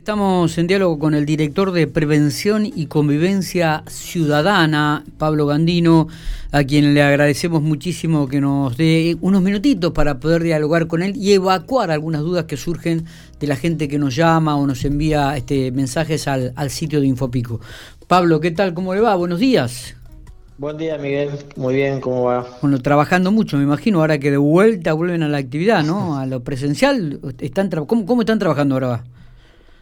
Estamos en diálogo con el director de Prevención y Convivencia Ciudadana, Pablo Gandino, a quien le agradecemos muchísimo que nos dé unos minutitos para poder dialogar con él y evacuar algunas dudas que surgen de la gente que nos llama o nos envía este, mensajes al, al sitio de Infopico. Pablo, ¿qué tal? ¿Cómo le va? Buenos días. Buen día, Miguel. Muy bien, ¿cómo va? Bueno, trabajando mucho, me imagino, ahora que de vuelta vuelven a la actividad, ¿no? A lo presencial. Están ¿Cómo, ¿Cómo están trabajando ahora?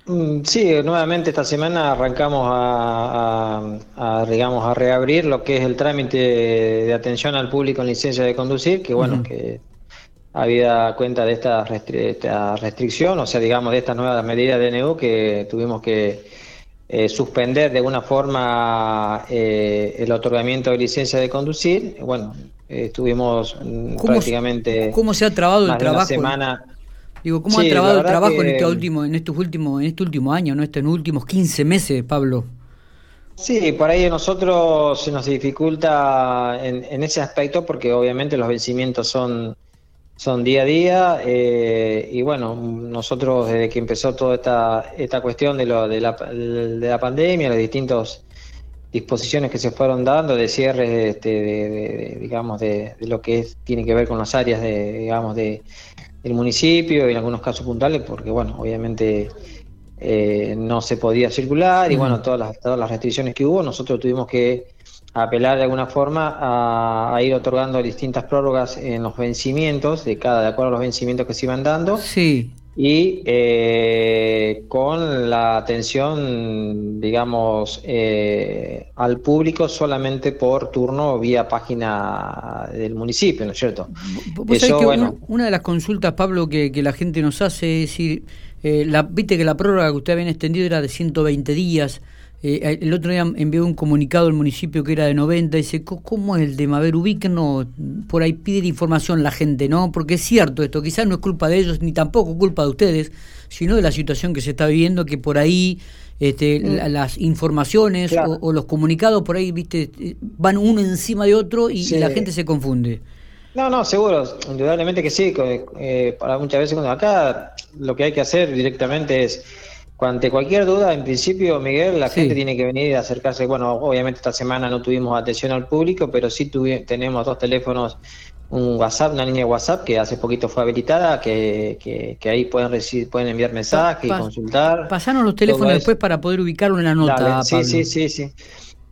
Mm, sí, nuevamente esta semana arrancamos a, digamos, a reabrir lo que es el trámite de atención al público en licencia de conducir, que bueno, que había cuenta de esta, restricción, o sea, digamos, de estas nuevas medidas de NU que tuvimos que eh, suspender de alguna forma eh, el otorgamiento de licencia de conducir. Bueno, estuvimos mm, prácticamente... ¿Cómo se ha trabado el trabajo? semana Digo, ¿cómo ha trabado el trabajo en este último, en estos últimos, en este último año, no este, en últimos 15 meses, Pablo? Sí, por ahí a nosotros se nos dificulta en, ese aspecto porque obviamente los vencimientos son, son día a día eh, y bueno, nosotros desde que empezó toda esta, esta cuestión de, lo, de, la, de la pandemia, las distintas disposiciones que se fueron dando de cierre este, de, digamos de, lo que tiene que ver con las áreas de digamos de el municipio y en algunos casos puntuales, porque bueno, obviamente eh, no se podía circular y bueno, todas las, todas las restricciones que hubo, nosotros tuvimos que apelar de alguna forma a, ir otorgando distintas prórrogas en los vencimientos, de cada, de acuerdo a los vencimientos que se iban dando. Sí. Y eh, con la atención, digamos, eh, al público solamente por turno vía página del municipio, ¿no es cierto? Eso, bueno, una, de las consultas, Pablo, que, la gente nos hace es decir, eh, la, viste que la prórroga que usted había extendido era de 120 días. Eh, el otro día envió un comunicado al municipio que era de 90, dice, ¿cómo es el de Maver no Por ahí pide información la gente, ¿no? Porque es cierto esto, quizás no es culpa de ellos, ni tampoco culpa de ustedes, sino de la situación que se está viviendo, que por ahí este, mm. las informaciones o, los comunicados por ahí, viste, van uno encima de otro y, la gente se confunde. No, no, seguro, indudablemente que sí. Eh, para muchas veces cuando acá lo que hay que hacer directamente es ante cualquier duda, en principio, Miguel, la gente tiene que venir a acercarse. Bueno, obviamente esta semana no tuvimos atención al público, pero sí tenemos dos teléfonos, un WhatsApp, una línea de WhatsApp que hace poquito fue habilitada, que, que, ahí pueden recibir, pueden enviar mensajes y consultar. Pasaron los teléfonos después para poder ubicarlo en la nota. sí, sí, sí, sí.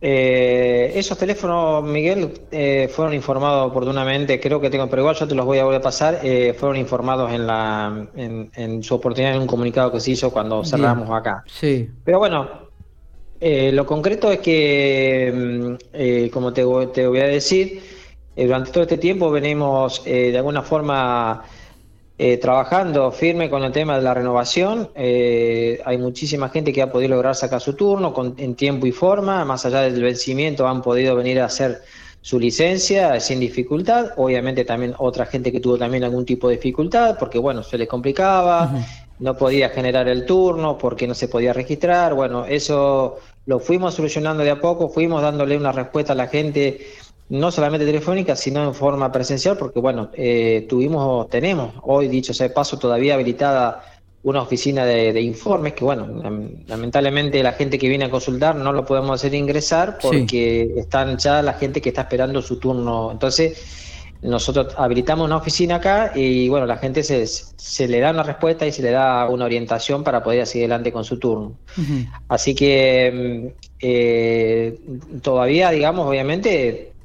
Eh, esos teléfonos, Miguel, eh, fueron informados oportunamente, creo que tengo, pero igual yo te los voy a volver a pasar, eh, fueron informados en, la, en, su oportunidad en un comunicado que se hizo cuando cerramos acá. Sí. Pero bueno, eh, lo concreto es que, mm, como te, te, voy a decir, durante todo este tiempo venimos de alguna forma eh, trabajando firme con el tema de la renovación. Eh, hay muchísima gente que ha podido lograr sacar su turno con, en tiempo y forma, más allá del vencimiento han podido venir a hacer su licencia sin dificultad. Obviamente también otra gente que tuvo también algún tipo de dificultad porque bueno, se les complicaba, no podía generar el turno porque no se podía registrar. Bueno, eso lo fuimos solucionando de a poco, fuimos dándole una respuesta a la gente no solamente telefónica, sino en forma presencial, porque bueno, eh, tuvimos, tenemos hoy, dicho sea de paso, todavía habilitada una oficina de, informes, que bueno, lamentablemente la gente que viene a consultar no lo podemos hacer ingresar porque están ya la gente que está esperando su turno. Entonces, nosotros habilitamos una oficina acá y bueno, la gente se, se le da una respuesta y se le da una orientación para poder seguir adelante con su turno. Así que mm, eh, todavía, digamos, obviamente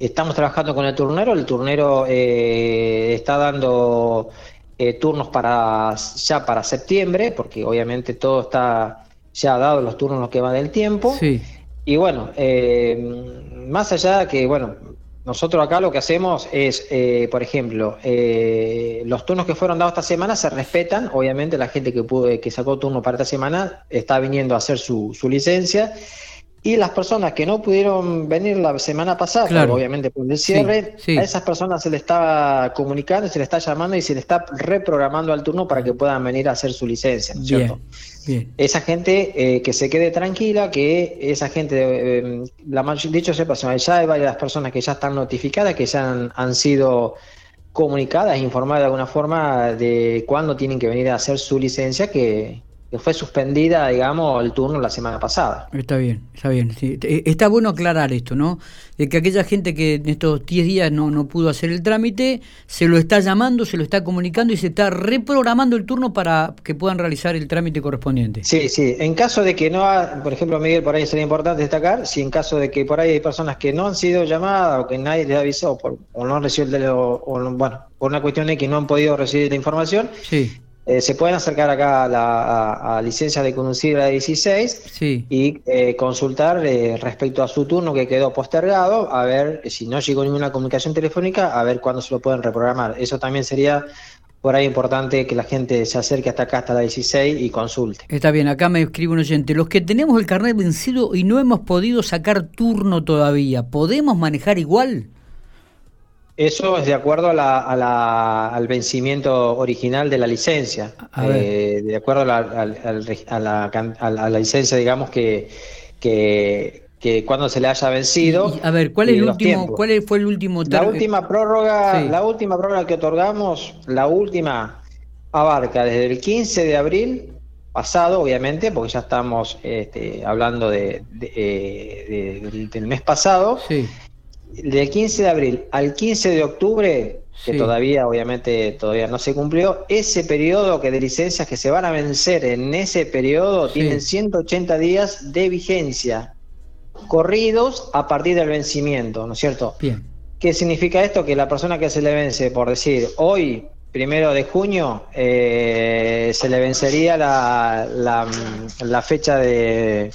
Estamos trabajando con el turnero, el turnero eh, está dando eh, turnos para ya para septiembre, porque obviamente todo está ya dado los turnos los que va del tiempo. Sí. Y bueno, eh, más allá de que, bueno, nosotros acá lo que hacemos es, por ejemplo, los turnos que fueron dados esta semana se respetan, obviamente la gente que, pudo, que sacó turno para esta semana está viniendo a hacer su, su licencia y las personas que no pudieron venir la semana pasada, obviamente por el cierre, a esas personas se le está comunicando, se le está llamando y se le está reprogramando al turno para que puedan venir a hacer su licencia, cierto? Esa gente eh, que se quede tranquila, que esa gente, eh, la dicho sea ya hay varias personas que ya están notificadas, que ya han, han sido comunicadas, informadas de alguna forma de cuándo tienen que venir a hacer su licencia, que que fue suspendida, digamos, el turno la semana pasada. Está bien, está bien. Eh, está bueno aclarar esto, ¿no? De que aquella gente que en estos 10 días no, no pudo hacer el trámite, se lo está llamando, se lo está comunicando y se está reprogramando el turno para que puedan realizar el trámite correspondiente. Sí, sí. En caso de que no, por ejemplo, Miguel, por ahí sería importante destacar, si en caso de que por ahí hay personas que no han sido llamadas o que nadie les avisó por, o no han recibido, o, bueno, por una cuestión de que no han podido recibir la información, sí eh, se pueden acercar acá a la licencia de conducir a 16 y eh, consultar eh, respecto a su turno que quedó postergado, a ver si no llegó ninguna comunicación telefónica, a ver cuándo se lo pueden reprogramar. Eso también sería por ahí importante que la gente se acerque hasta acá, hasta la 16 y consulte. Está bien, acá me escribe un oyente. Los que tenemos el carnet vencido y no hemos podido sacar turno todavía, ¿podemos manejar igual? Eso es de acuerdo a la, al vencimiento original de la licencia, eh, de acuerdo a la, a la, licencia, digamos, que, que, cuando se le haya vencido. a ver, ¿cuál, es el último, ¿cuál fue el último La última prórroga, la última prórroga que otorgamos, la última abarca desde el 15 de abril pasado, obviamente, porque ya estamos este, hablando de, eh, del mes pasado. Sí del 15 de abril al 15 de octubre, que todavía obviamente todavía no se cumplió, ese periodo que de licencias que se van a vencer en ese periodo tienen 180 días de vigencia, corridos a partir del vencimiento, ¿no es cierto? Bien. ¿Qué significa esto? Que la persona que se le vence, por decir, hoy, primero de junio, eh, se le vencería la, la fecha de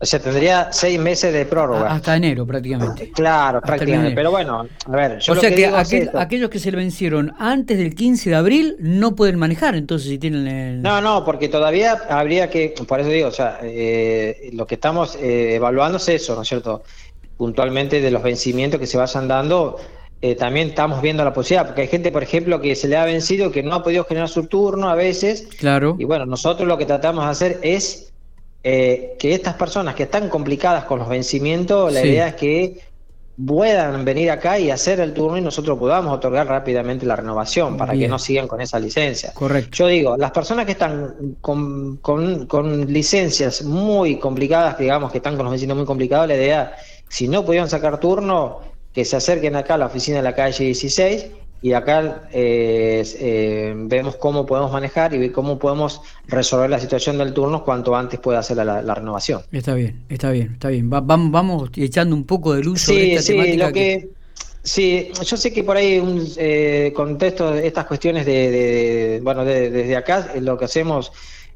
o sea, tendría seis meses de prórroga. Hasta enero, prácticamente. Claro, prácticamente. Pero bueno, a ver, yo O sea que, aquellos que se le vencieron antes del 15 de abril no pueden manejar, entonces, si tienen el... No, no, porque todavía habría que, por eso digo, o sea, eh, lo que estamos eh, evaluando es eso, ¿no es cierto? Puntualmente de los vencimientos que se vayan dando, eh, también estamos viendo la posibilidad, porque hay gente, por ejemplo, que se le ha vencido, que no ha podido generar su turno a veces. Claro. Y bueno, nosotros lo que tratamos de hacer es eh, que estas personas que están complicadas con los vencimientos, la idea es que puedan venir acá y hacer el turno y nosotros podamos otorgar rápidamente la renovación para que no sigan con esa licencia. Correcto. Yo digo, las personas que están con, con, licencias muy complicadas, digamos que están con los vencimientos muy complicados, la idea, si no pudieron sacar turno, que se acerquen acá a la oficina de la calle 16 y acá eh, eh, vemos cómo podemos manejar y cómo podemos resolver la situación del turno cuanto antes pueda hacer la, renovación. Está bien, está bien, está bien. vamos, vamos echando un poco de luz sobre esta sí, temática. Lo que, Sí, yo sé que por ahí un eh, contexto estas cuestiones de, bueno, desde acá lo que hacemos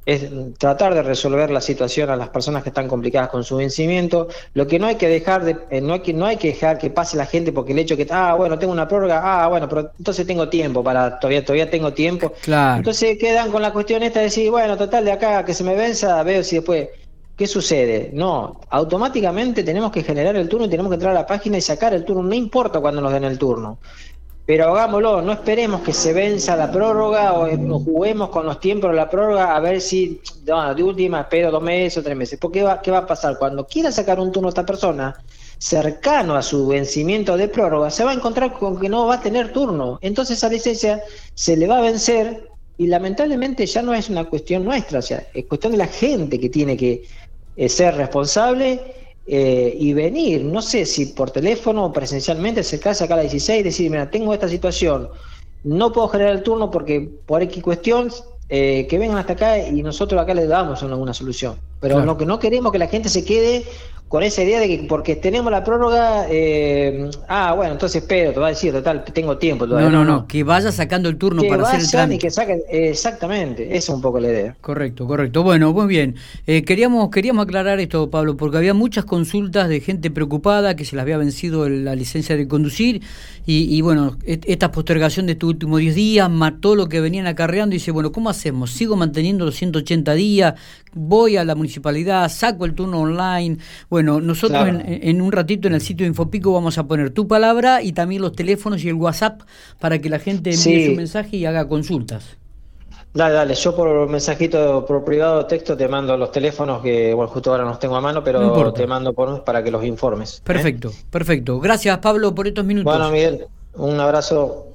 es tratar de resolver la situación a las personas que están complicadas con su vencimiento. Lo que no hay que dejar de, eh, no hay que no hay que dejar que pase la gente porque el hecho que ah bueno tengo una prórroga ah bueno pero entonces tengo tiempo para todavía todavía tengo tiempo. Claro. Entonces quedan con la cuestión esta de decir bueno total de acá que se me venza veo si después ¿Qué sucede? No, automáticamente tenemos que generar el turno y tenemos que entrar a la página y sacar el turno, no importa cuándo nos den el turno pero hagámoslo, no esperemos que se venza la prórroga o, juguemos con los tiempos de la prórroga a ver si de última espero dos meses o tres meses. Porque va, ¿qué va a pasar? Cuando quiera sacar un turno esta persona, cercano a su vencimiento de prórroga, se va a encontrar con que no va a tener turno. Entonces esa licencia se le va a vencer y lamentablemente ya no es una cuestión nuestra, o sea, es cuestión de la gente que tiene que eh, ser responsable eh, y venir, no sé si por teléfono o presencialmente, acercarse acá a la 16 y decir, mira, tengo esta situación, no puedo generar el turno porque por X cuestión, eh, que vengan hasta acá y nosotros acá les damos una, solución. Pero lo que no queremos que la gente se quede con esa idea de que porque tenemos la prórroga, eh, ah, bueno, entonces espero, te va a decir, total, tengo tiempo todavía. No, no, no, que vaya sacando el turno para hacer el trámite. Y que saquen, exactamente, esa es un poco la idea. Correcto, correcto. Bueno, muy bien. Eh, queríamos, queríamos aclarar esto, Pablo, porque había muchas consultas de gente preocupada que se les había vencido la licencia de conducir y, bueno, esta postergación de estos últimos 10 días, mató lo que venían acarreando y dice, bueno, ¿cómo hacemos? ¿Sigo manteniendo los 180 días? ¿Voy a la municipalidad? ¿Saco el turno online? Bueno, nosotros en, un ratito en el sitio de Infopico vamos a poner tu palabra y también los teléfonos y el WhatsApp para que la gente envíe su mensaje y haga consultas. Dale, dale, yo por mensajito, por privado texto te mando los teléfonos que, bueno, justo ahora no los tengo a mano, pero te mando por, para que los informes. ¿eh? Perfecto, perfecto. Gracias Pablo por estos minutos. Bueno, Miguel, un abrazo.